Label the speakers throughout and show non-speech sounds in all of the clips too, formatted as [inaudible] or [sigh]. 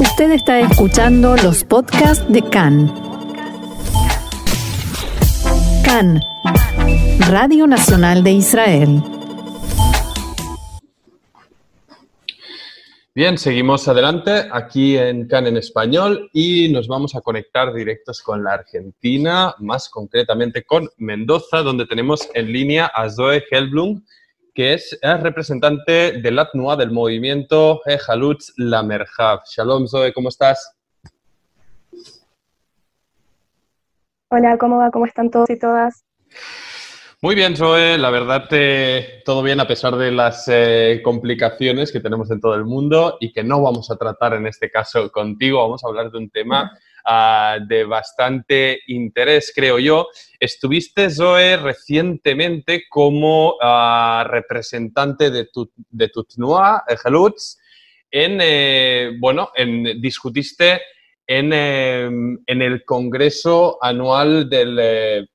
Speaker 1: Usted está escuchando los podcasts de CAN. CAN, Radio Nacional de Israel.
Speaker 2: Bien, seguimos adelante aquí en CAN en español y nos vamos a conectar directos con la Argentina, más concretamente con Mendoza, donde tenemos en línea a Zoe Helblum, que es el representante del ATNUA del movimiento Halutz La Merhav. Shalom, Zoe, ¿cómo estás?
Speaker 3: Hola, ¿cómo va? ¿Cómo están todos y todas?
Speaker 2: Muy bien, Zoe. La verdad, eh, todo bien a pesar de las eh, complicaciones que tenemos en todo el mundo y que no vamos a tratar en este caso contigo. Vamos a hablar de un tema Ah, de bastante interés, creo yo. Estuviste, Zoe, recientemente como ah, representante de, tu, de Tutnua, en, eh, bueno, en, discutiste en, em, en, el Congreso Anual del, eh,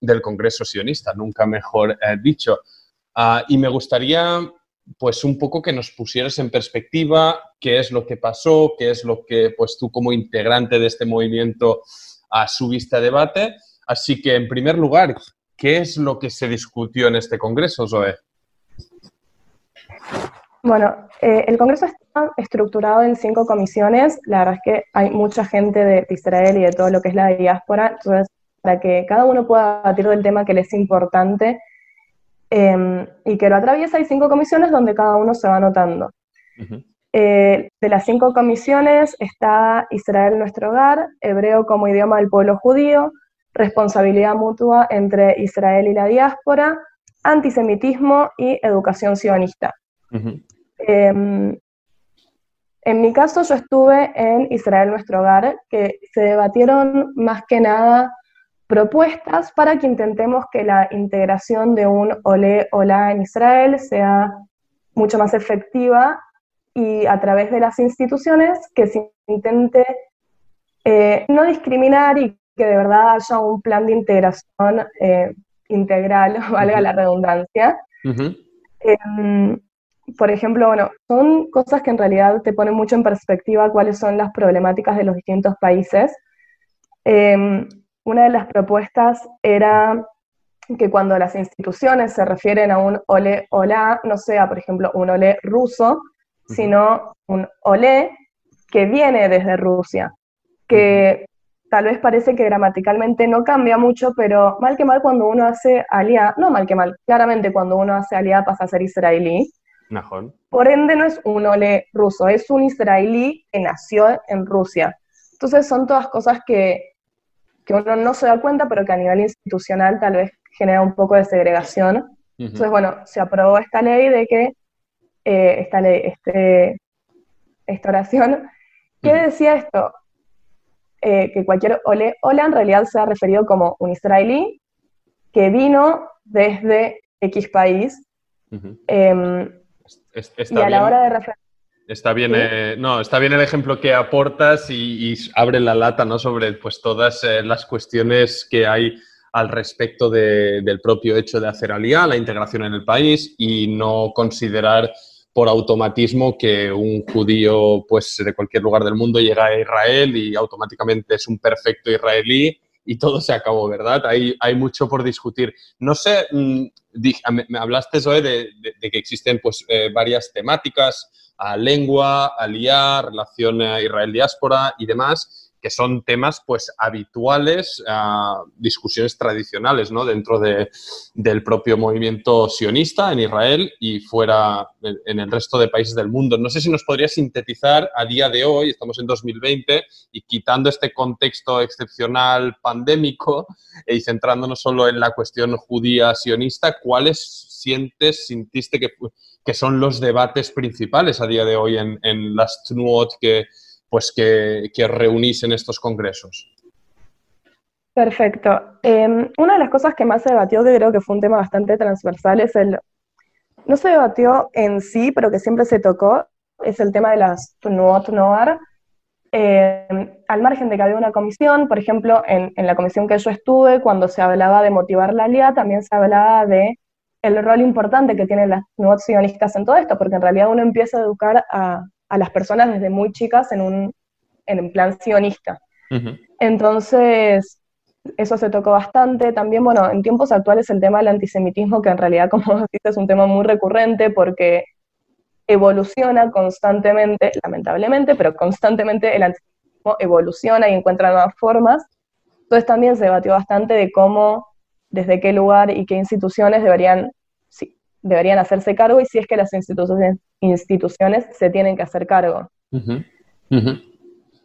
Speaker 2: del Congreso Sionista, nunca mejor eh, dicho. Ah, y me gustaría pues un poco que nos pusieras en perspectiva qué es lo que pasó, qué es lo que pues tú como integrante de este movimiento a subiste a debate. Así que, en primer lugar, ¿qué es lo que se discutió en este Congreso, Zoe?
Speaker 3: Bueno, eh, el Congreso está estructurado en cinco comisiones. La verdad es que hay mucha gente de Israel y de todo lo que es la diáspora. Entonces, para que cada uno pueda batir del tema que le es importante, Em, y que lo atraviesa, hay cinco comisiones donde cada uno se va anotando. Eh, de las cinco comisiones está Israel nuestro hogar, hebreo como idioma del pueblo judío, responsabilidad mutua entre Israel y la diáspora, antisemitismo y educación sionista. Em, en mi caso yo estuve en Israel nuestro hogar, que se debatieron más que nada propuestas para que intentemos que la integración de un ole hola en Israel sea mucho más efectiva y a través de las instituciones que se intente eh, no discriminar y que de verdad haya un plan de integración eh, integral, [laughs] valga la redundancia. Em, por ejemplo, bueno, son cosas que en realidad te ponen mucho en perspectiva cuáles son las problemáticas de los distintos países. Una de las propuestas era que cuando las instituciones se refieren a un ole hola, no sea, por ejemplo, un ole ruso, sino un ole que viene desde Rusia, que tal vez parece que gramaticalmente no cambia mucho, pero mal que mal cuando uno hace aliá, no mal que mal, claramente cuando uno hace aliá pasa a ser israelí. Por ende no es un ole ruso, es un israelí que nació en Rusia. Entonces son todas cosas que que uno no se da cuenta, pero que a nivel institucional tal vez genera un poco de segregación. Entonces, bueno, se aprobó esta ley de que, eh, esta ley, este, esta oración, ¿qué decía esto? Eh, que cualquier ole, hola en realidad se ha referido como un israelí que vino desde X país. Em, y a la hora de referir
Speaker 2: Está bien, eh, no, está bien el ejemplo que aportas y, abre la lata ¿no? sobre pues, todas eh, las cuestiones que hay al respecto del propio hecho de hacer alía, la integración en el país y no considerar por automatismo que un judío pues, de cualquier lugar del mundo llega a Israel y automáticamente es un perfecto israelí y todo se acabó, ¿verdad? Hay, hay mucho por discutir. No sé, mm, me hablaste, hoy de, que existen pues, eh, varias temáticas a lengua, aliar, relación Israel-diáspora y demás, que son temas pues habituales, a discusiones tradicionales ¿no? dentro de, del propio movimiento sionista en Israel y fuera en, el resto de países del mundo. No sé si nos podría sintetizar a día de hoy, estamos en 2020, y quitando este contexto excepcional pandémico y centrándonos solo en la cuestión judía sionista, ¿cuáles sientes, sintiste que que son los debates principales a día de hoy en, en las TNUOT que, pues que, que, reunís en estos congresos.
Speaker 3: Perfecto. Em, una de las cosas que más se debatió, que creo que fue un tema bastante transversal, es el, no se debatió en sí, pero que siempre se tocó, es el tema de las TNUOT NOAR. Em, al margen de que había una comisión, por ejemplo, en, en, la comisión que yo estuve, cuando se hablaba de motivar la LIA, también se hablaba de el rol importante que tienen las nuevas en todo esto, porque en realidad uno empieza a educar a, las personas desde muy chicas en un, en plan sionista. Entonces, eso se tocó bastante. También, bueno, en tiempos actuales el tema del antisemitismo, que en realidad, [laughs] como decís, es un tema muy recurrente porque evoluciona constantemente, lamentablemente, pero constantemente el antisemitismo evoluciona y encuentra nuevas formas. Entonces también se debatió bastante de cómo, desde qué lugar y qué instituciones deberían, deberían hacerse cargo y si es que las instituciones, instituciones se tienen que hacer cargo.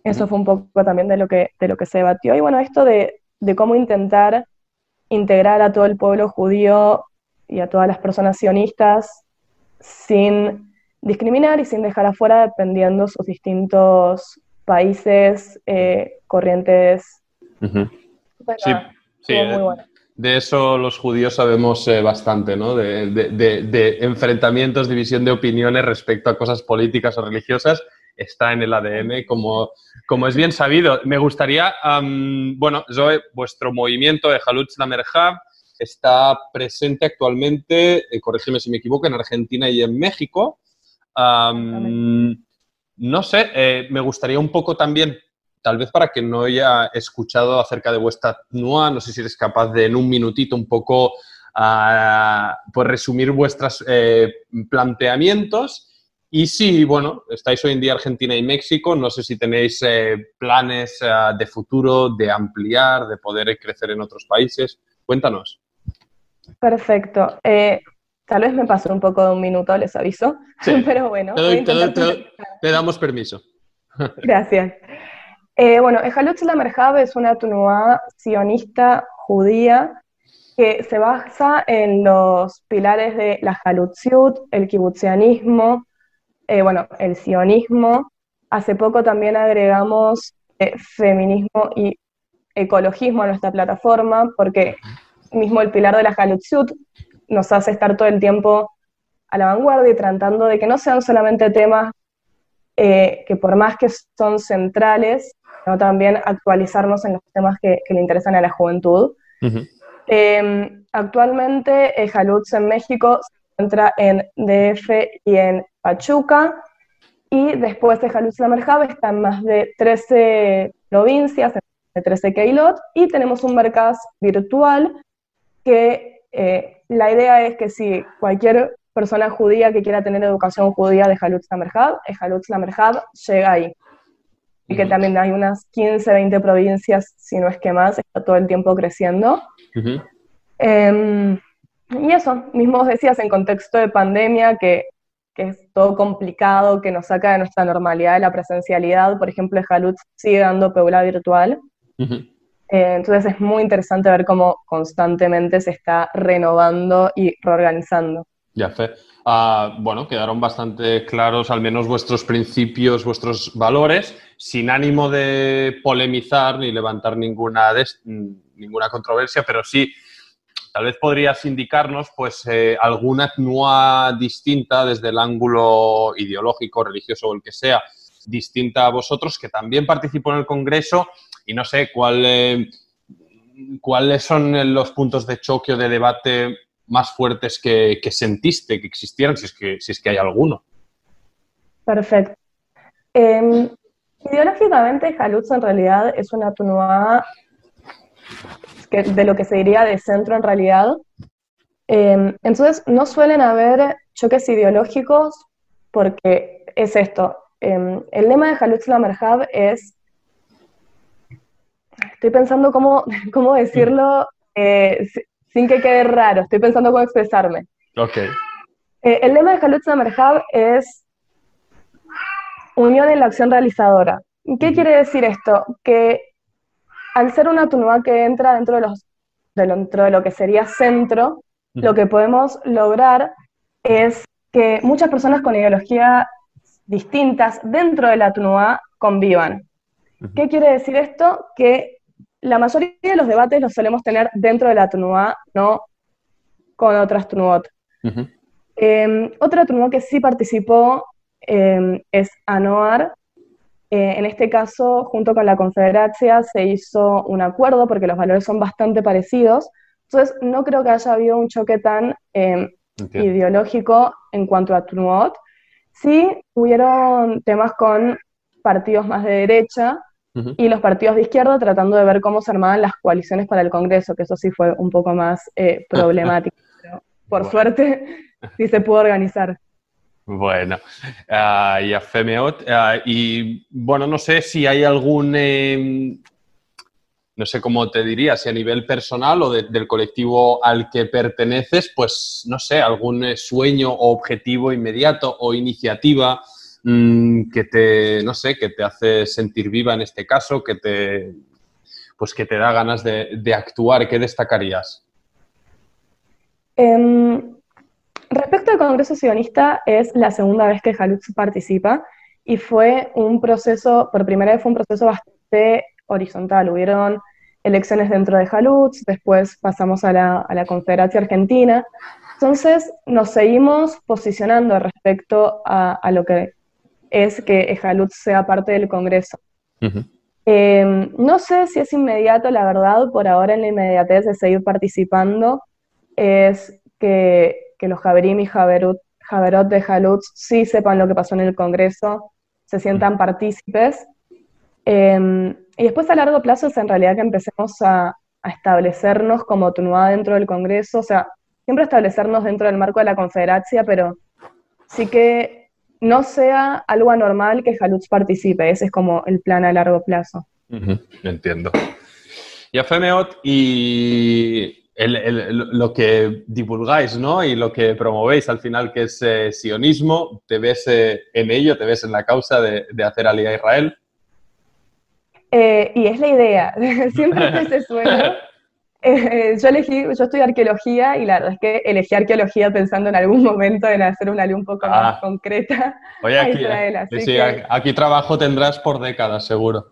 Speaker 3: Eso fue un poco también de lo que, de lo que se debatió. Y bueno, esto de, de cómo intentar integrar a todo el pueblo judío y a todas las personas sionistas sin discriminar y sin dejar afuera dependiendo sus distintos países, eh, corrientes.
Speaker 2: sí, sí eh, de eso los judíos sabemos eh, bastante, ¿no? De, de, de, enfrentamientos, división de opiniones respecto a cosas políticas o religiosas está en el ADN, como, como es bien sabido. Me gustaría, bueno, Zoe, vuestro movimiento de Halutz Lamerja está presente actualmente, eh, corrígeme si me equivoco, en Argentina y en México. no sé, eh, me gustaría un poco también, tal vez para que no haya escuchado acerca de vuestra NUA, no sé si eres capaz de en un minutito un poco uh, pues resumir vuestros eh, planteamientos y si, bueno, estáis hoy en día Argentina y México, no sé si tenéis eh, planes eh, de futuro, de ampliar, de poder crecer en otros países. Cuéntanos.
Speaker 3: Perfecto. Eh, tal vez me pasó un poco de un minuto, les aviso, [laughs] pero bueno.
Speaker 2: Te, damos permiso. [laughs]
Speaker 3: Gracias. Bueno, Ejalutz Lamerhab es una tunua sionista judía que se basa en los pilares de la Halutziut, el kibutzianismo, eh, bueno, el sionismo. Hace poco también agregamos eh, feminismo y ecologismo a nuestra plataforma, porque mismo el pilar de la Halutzut nos hace estar todo el tiempo a la vanguardia y tratando de que no sean solamente temas eh, que por más que son centrales, sino también actualizarnos en los temas que, le interesan a la juventud. Em, actualmente, Halutz en México encuentra en DF y en Pachuca, y después de Jaluz Merjave están más de 13 provincias, de 13 Keilot, y tenemos un mercado virtual que eh, la idea es que si cualquier persona judía que quiera tener educación judía de Jalutz Lamerhab, Jalutz Lamerhab llega ahí. Y que también hay unas 15, 20 provincias, si no es que más, está todo el tiempo creciendo. Y eso, mismo decías en contexto de pandemia, que, es todo complicado, que nos saca de nuestra normalidad de la presencialidad. Por ejemplo, Jalutz sigue dando peula virtual. Eh, entonces es muy interesante ver cómo constantemente se está renovando y reorganizando.
Speaker 2: Ya, fe. Ah, bueno, quedaron bastante claros al menos vuestros principios, vuestros valores, sin ánimo de polemizar ni levantar ninguna, ninguna controversia, pero sí Tal vez podrías indicarnos pues, eh, alguna TNUA distinta desde el ángulo ideológico, religioso o el que sea, distinta a vosotros, que también participó en el Congreso y no sé eh, cuáles son los puntos de choque o de debate más fuertes que, sentiste que existieran, si es que, si es que hay alguno.
Speaker 3: Perfecto. Em, ideológicamente, Jalutz en realidad es una TNUA de lo que se diría de centro en realidad. Em, entonces, no suelen haber choques ideológicos porque es esto. Em, el lema de Jalutz Lamerhab es, estoy pensando cómo, [laughs] cómo decirlo eh, sin que quede raro, estoy pensando cómo expresarme.
Speaker 2: Ok.
Speaker 3: Eh, el lema de Jalutz Lamerhab es unión en la acción realizadora. ¿Qué quiere decir esto? Que al ser una tunua que entra dentro de, los, dentro de lo que sería centro, lo que podemos lograr es que muchas personas con ideología distintas dentro de la tunua convivan. ¿Qué quiere decir esto? Que la mayoría de los debates los solemos tener dentro de la tunua, no con otras tunuot. Em, otra tunua que sí participó em, es Anoar, eh, en este caso, junto con la Confederacia, se hizo un acuerdo porque los valores son bastante parecidos. Entonces, no creo que haya habido un choque tan em, ideológico en cuanto a Tnuot. Sí hubieron temas con partidos más de derecha y los partidos de izquierda tratando de ver cómo se armaban las coaliciones para el Congreso, que eso sí fue un poco más eh, [laughs] problemático. pero por suerte [laughs] sí se pudo organizar.
Speaker 2: Bueno, uh, y a Femeot, uh, y bueno, no sé si hay algún, eh, no sé cómo te diría, si a nivel personal o de, del colectivo al que perteneces, pues no sé, algún eh, sueño o objetivo inmediato o iniciativa mmm, que te, no sé, que te hace sentir viva en este caso, que te, pues que te da ganas de, actuar, ¿qué destacarías?
Speaker 3: Um Respecto al Congreso Sionista, es la segunda vez que Jalutz participa y fue un proceso, por primera vez fue un proceso bastante horizontal. Hubieron elecciones dentro de Jalutz, después pasamos a la, a la Confederación Argentina. Entonces nos seguimos posicionando respecto a lo que es que Jalutz sea parte del Congreso. Uh -huh. eh, no sé si es inmediato, la verdad, por ahora en la inmediatez de seguir participando, es que que los Javerim y Javerut, Javerot de Jalutz sí sepan lo que pasó en el Congreso, se sientan partícipes. Eh, y después a largo plazo es en realidad que empecemos a, a establecernos como Tunua dentro del Congreso, o sea, siempre establecernos dentro del marco de la Confederacia, pero sí que no sea algo anormal que Jalutz participe, ese es como el plan a largo plazo.
Speaker 2: Uh -huh, entiendo. Y a Femeot, y el, el, lo que divulgáis ¿no? y lo que promovéis al final, que es eh, sionismo, ¿te ves eh, en ello, te ves en la causa de, de hacer alía a Israel?
Speaker 3: Eh, y es la idea, [laughs] siempre [laughs] que se suena. Eh, yo elegí, yo estudié arqueología y la verdad es que elegí arqueología pensando en algún [laughs] momento en hacer una ley un poco ah. más concreta.
Speaker 2: Oye, aquí, Israel, sí, que... aquí trabajo tendrás por décadas, seguro.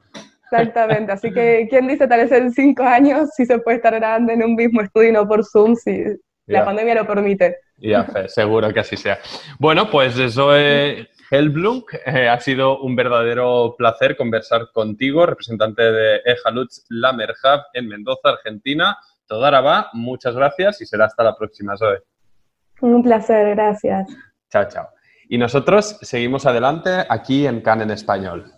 Speaker 3: Exactamente, así que [laughs] quién dice tal vez en cinco años si se puede estar grabando en un mismo estudio y no por Zoom si yeah. la pandemia lo permite.
Speaker 2: Ya, yeah, seguro que así sea. Bueno, pues eso es Helblum. Eh, ha sido un verdadero placer conversar contigo, representante de Ejalutz Lamerhab en Mendoza, Argentina. Todaraba, muchas gracias y será hasta la próxima, Zoe.
Speaker 3: Un placer, gracias.
Speaker 2: Chao, chao. Y nosotros seguimos adelante aquí en CAN en Español.